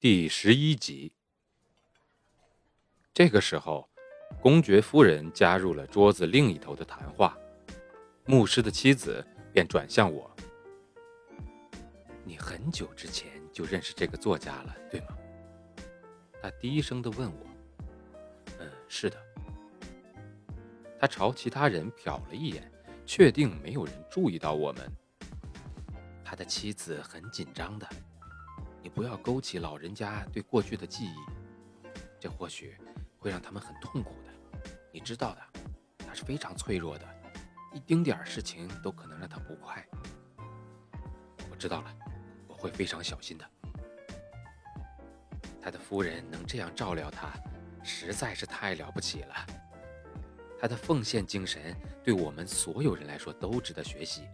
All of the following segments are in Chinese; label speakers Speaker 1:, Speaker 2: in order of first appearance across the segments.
Speaker 1: 第十一集。这个时候。公爵夫人加入了桌子另一头的谈话，牧师的妻子便转向我：“你很久之前就认识这个作家了，对吗？”他低声的问我：“嗯，是的。”他朝其他人瞟了一眼，确定没有人注意到我们。他的妻子很紧张的，你不要勾起老人家对过去的记忆，这或许会让他们很痛苦的。你知道的，他是非常脆弱的，一丁点儿事情都可能让他不快。我知道了，我会非常小心的。他的夫人能这样照料他，实在是太了不起了。他的奉献精神对我们所有人来说都值得学习。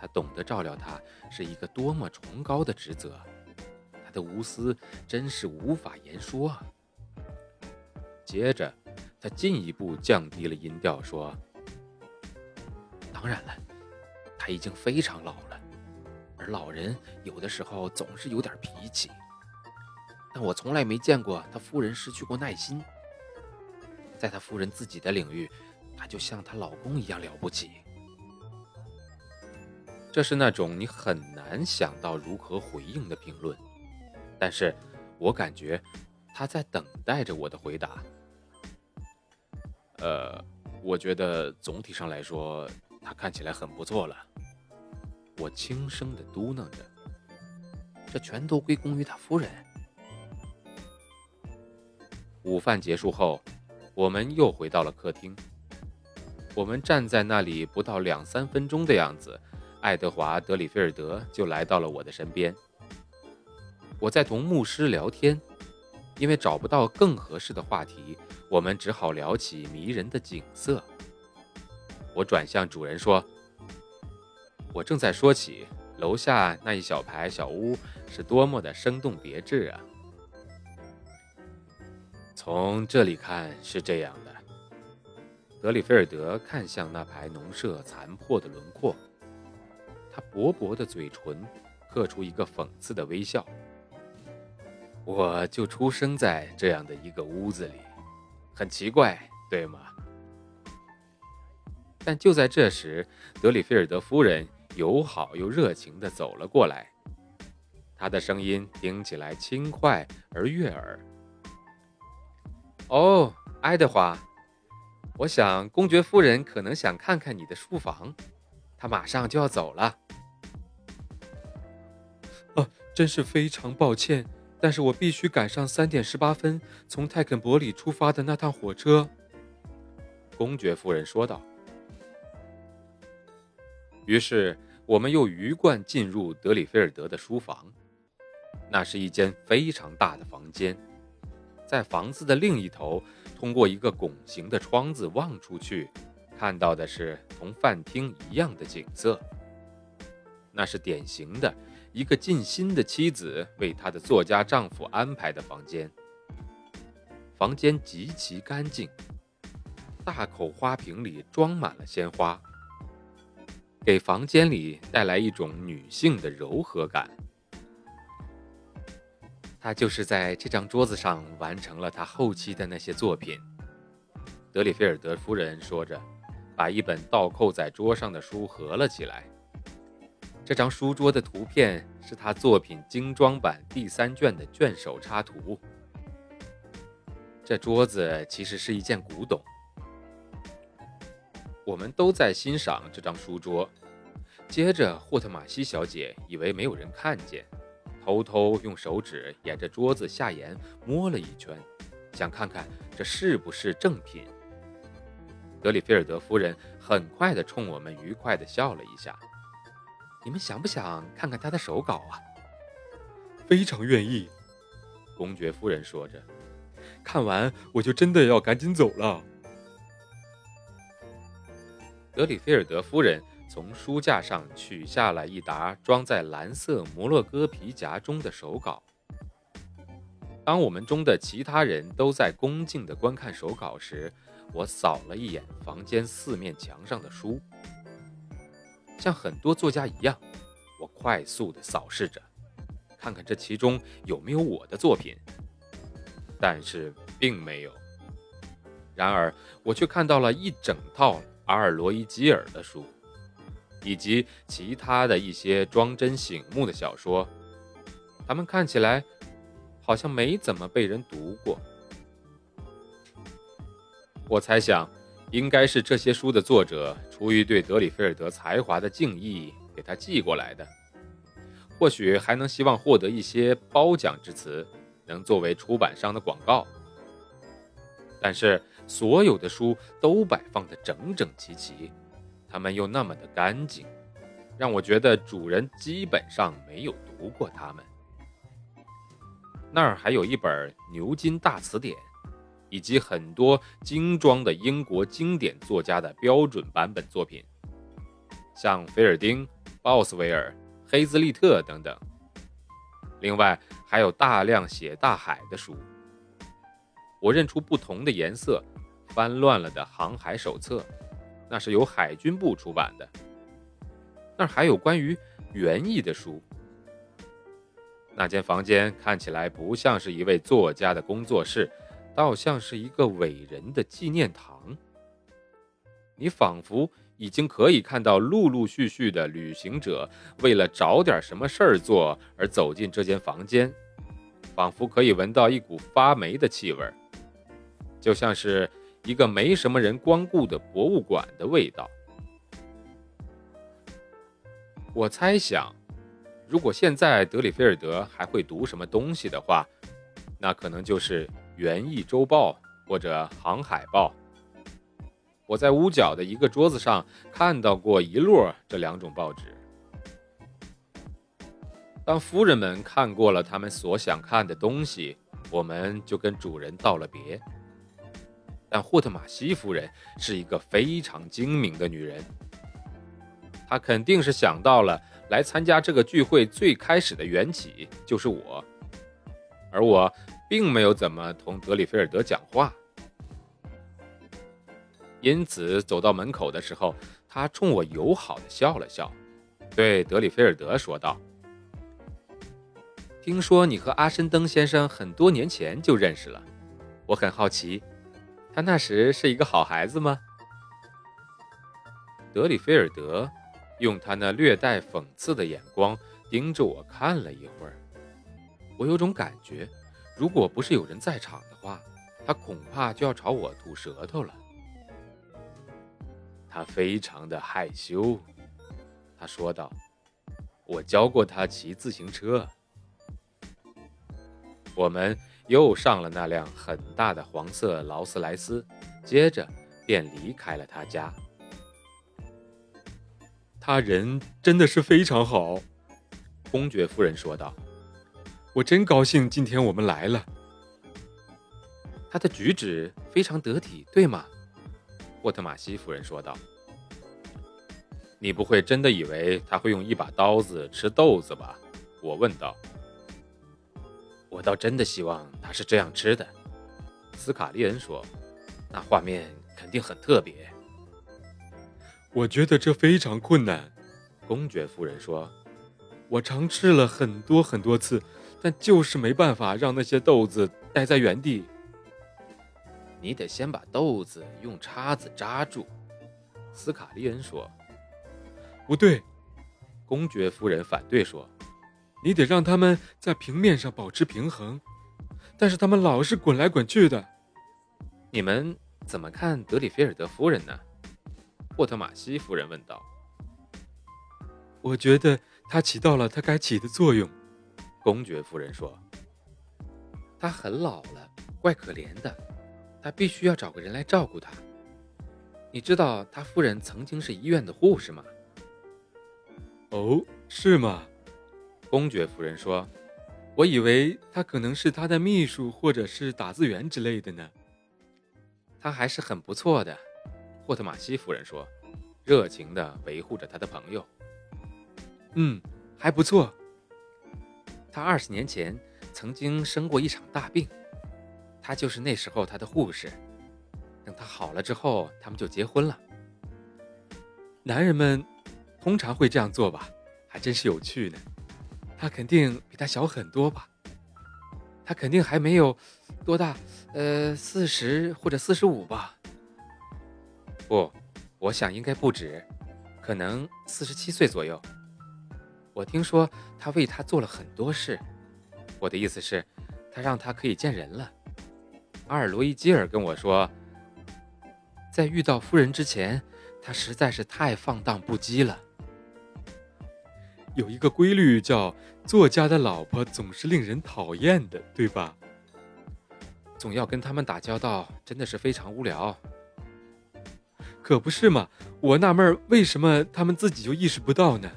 Speaker 1: 他懂得照料他是一个多么崇高的职责，的无私真是无法言说啊。接着。他进一步降低了音调说：“当然了，他已经非常老了，而老人有的时候总是有点脾气。但我从来没见过他夫人失去过耐心。在他夫人自己的领域，他就像她老公一样了不起。这是那种你很难想到如何回应的评论，但是我感觉他在等待着我的回答。”呃，我觉得总体上来说，他看起来很不错了。我轻声的嘟囔着：“这全都归功于他夫人。”午饭结束后，我们又回到了客厅。我们站在那里不到两三分钟的样子，爱德华·德里菲尔德就来到了我的身边。我在同牧师聊天，因为找不到更合适的话题。我们只好聊起迷人的景色。我转向主人说：“我正在说起楼下那一小排小屋是多么的生动别致啊！从这里看是这样的。”德里菲尔德看向那排农舍残破的轮廓，他薄薄的嘴唇刻出一个讽刺的微笑。我就出生在这样的一个屋子里。很奇怪，对吗？但就在这时，德里菲尔德夫人友好又热情地走了过来，她的声音听起来轻快而悦耳。哦，爱德华，我想公爵夫人可能想看看你的书房，她马上就要走了。哦，真是非常抱歉。但是我必须赶上三点十八分从泰肯伯里出发的那趟火车。”公爵夫人说道。于是我们又鱼贯进入德里菲尔德的书房，那是一间非常大的房间，在房子的另一头，通过一个拱形的窗子望出去，看到的是同饭厅一样的景色。那是典型的。一个尽心的妻子为她的作家丈夫安排的房间。房间极其干净，大口花瓶里装满了鲜花，给房间里带来一种女性的柔和感。他就是在这张桌子上完成了他后期的那些作品。德里菲尔德夫人说着，把一本倒扣在桌上的书合了起来。这张书桌的图片是他作品精装版第三卷的卷首插图。这桌子其实是一件古董。我们都在欣赏这张书桌。接着，霍特玛西小姐以为没有人看见，偷偷用手指沿着桌子下沿摸了一圈，想看看这是不是正品。德里菲尔德夫人很快地冲我们愉快地笑了一下。你们想不想看看他的手稿啊？
Speaker 2: 非常愿意。公爵夫人说着，看完我就真的要赶紧走了。
Speaker 1: 德里菲尔德夫人从书架上取下了一沓装在蓝色摩洛哥皮夹中的手稿。当我们中的其他人都在恭敬地观看手稿时，我扫了一眼房间四面墙上的书，像很多作家一样，我快速地扫视着。看看这其中有没有我的作品，但是并没有。然而，我却看到了一整套阿尔罗伊基尔的书，以及其他的一些装帧醒目的小说。他们看起来好像没怎么被人读过。我猜想，应该是这些书的作者出于对德里菲尔德才华的敬意，给他寄过来的。或许还能希望获得一些褒奖之词，能作为出版商的广告。但是所有的书都摆放得整整齐齐，它们又那么的干净，让我觉得主人基本上没有读过它们。那儿还有一本牛津大词典，以及很多精装的英国经典作家的标准版本作品，像菲尔丁、鲍斯维尔。黑兹利特等等，另外还有大量写大海的书。我认出不同的颜色，翻乱了的航海手册，那是由海军部出版的。那儿还有关于园艺的书。那间房间看起来不像是一位作家的工作室，倒像是一个伟人的纪念堂。你仿佛……已经可以看到陆陆续续的旅行者为了找点什么事儿做而走进这间房间，仿佛可以闻到一股发霉的气味，就像是一个没什么人光顾的博物馆的味道。我猜想，如果现在德里菲尔德还会读什么东西的话，那可能就是《园艺周报》或者《航海报》。我在屋角的一个桌子上看到过一摞这两种报纸。当夫人们看过了他们所想看的东西，我们就跟主人道了别。但霍特玛西夫人是一个非常精明的女人，她肯定是想到了来参加这个聚会最开始的缘起就是我，而我并没有怎么同德里菲尔德讲话。因此，走到门口的时候，他冲我友好的笑了笑，对德里菲尔德说道：“听说你和阿申登先生很多年前就认识了，我很好奇，他那时是一个好孩子吗？”德里菲尔德用他那略带讽刺的眼光盯着我看了一会儿，我有种感觉，如果不是有人在场的话，他恐怕就要朝我吐舌头了。他非常的害羞，他说道：“我教过他骑自行车。”我们又上了那辆很大的黄色劳斯莱斯，接着便离开了他家。
Speaker 2: 他人真的是非常好，
Speaker 1: 公爵夫人说道：“
Speaker 2: 我真高兴今天我们来了。”
Speaker 1: 他的举止非常得体，对吗？沃特玛西夫人说道：“你不会真的以为他会用一把刀子吃豆子吧？”我问道。“我倒真的希望他是这样吃的。”斯卡利恩说，“那画面肯定很特别。”
Speaker 2: 我觉得这非常困难，
Speaker 1: 公爵夫人说：“
Speaker 2: 我尝试了很多很多次，但就是没办法让那些豆子待在原地。”
Speaker 1: 你得先把豆子用叉子扎住，斯卡利恩说。
Speaker 2: 不对，
Speaker 1: 公爵夫人反对说。
Speaker 2: 你得让他们在平面上保持平衡，但是他们老是滚来滚去的。
Speaker 1: 你们怎么看德里菲尔德夫人呢？霍特玛西夫人问道。
Speaker 2: 我觉得她起到了她该起的作用，
Speaker 1: 公爵夫人说。他很老了，怪可怜的。他必须要找个人来照顾他。你知道他夫人曾经是医院的护士吗？
Speaker 2: 哦，是吗？
Speaker 1: 公爵夫人说：“
Speaker 2: 我以为他可能是他的秘书，或者是打字员之类的呢。
Speaker 1: 他还是很不错的。”霍特玛西夫人说，热情地维护着他的朋友。
Speaker 2: “嗯，还不错。
Speaker 1: 他二十年前曾经生过一场大病，他就是那时候他的护士。等他好了之后，他们就结婚了。
Speaker 2: 男人们通常会这样做吧？还真是有趣呢。”他肯定比他小很多吧？他肯定还没有多大，呃，四十或者四十五吧？
Speaker 1: 不，我想应该不止，可能四十七岁左右。我听说他为他做了很多事。我的意思是，他让他可以见人了。阿尔罗伊基尔跟我说，在遇到夫人之前，他实在是太放荡不羁了。
Speaker 2: 有一个规律叫“作家的老婆总是令人讨厌的”，对吧？
Speaker 1: 总要跟他们打交道，真的是非常无聊。
Speaker 2: 可不是嘛？我纳闷，为什么他们自己就意识不到呢？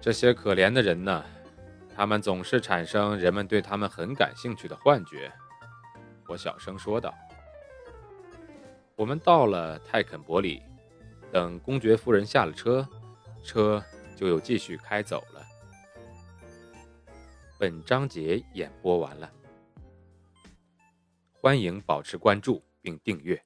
Speaker 1: 这些可怜的人呢？他们总是产生人们对他们很感兴趣的幻觉。我小声说道。我们到了泰肯伯里，等公爵夫人下了车。车就又继续开走了。本章节演播完了，欢迎保持关注并订阅。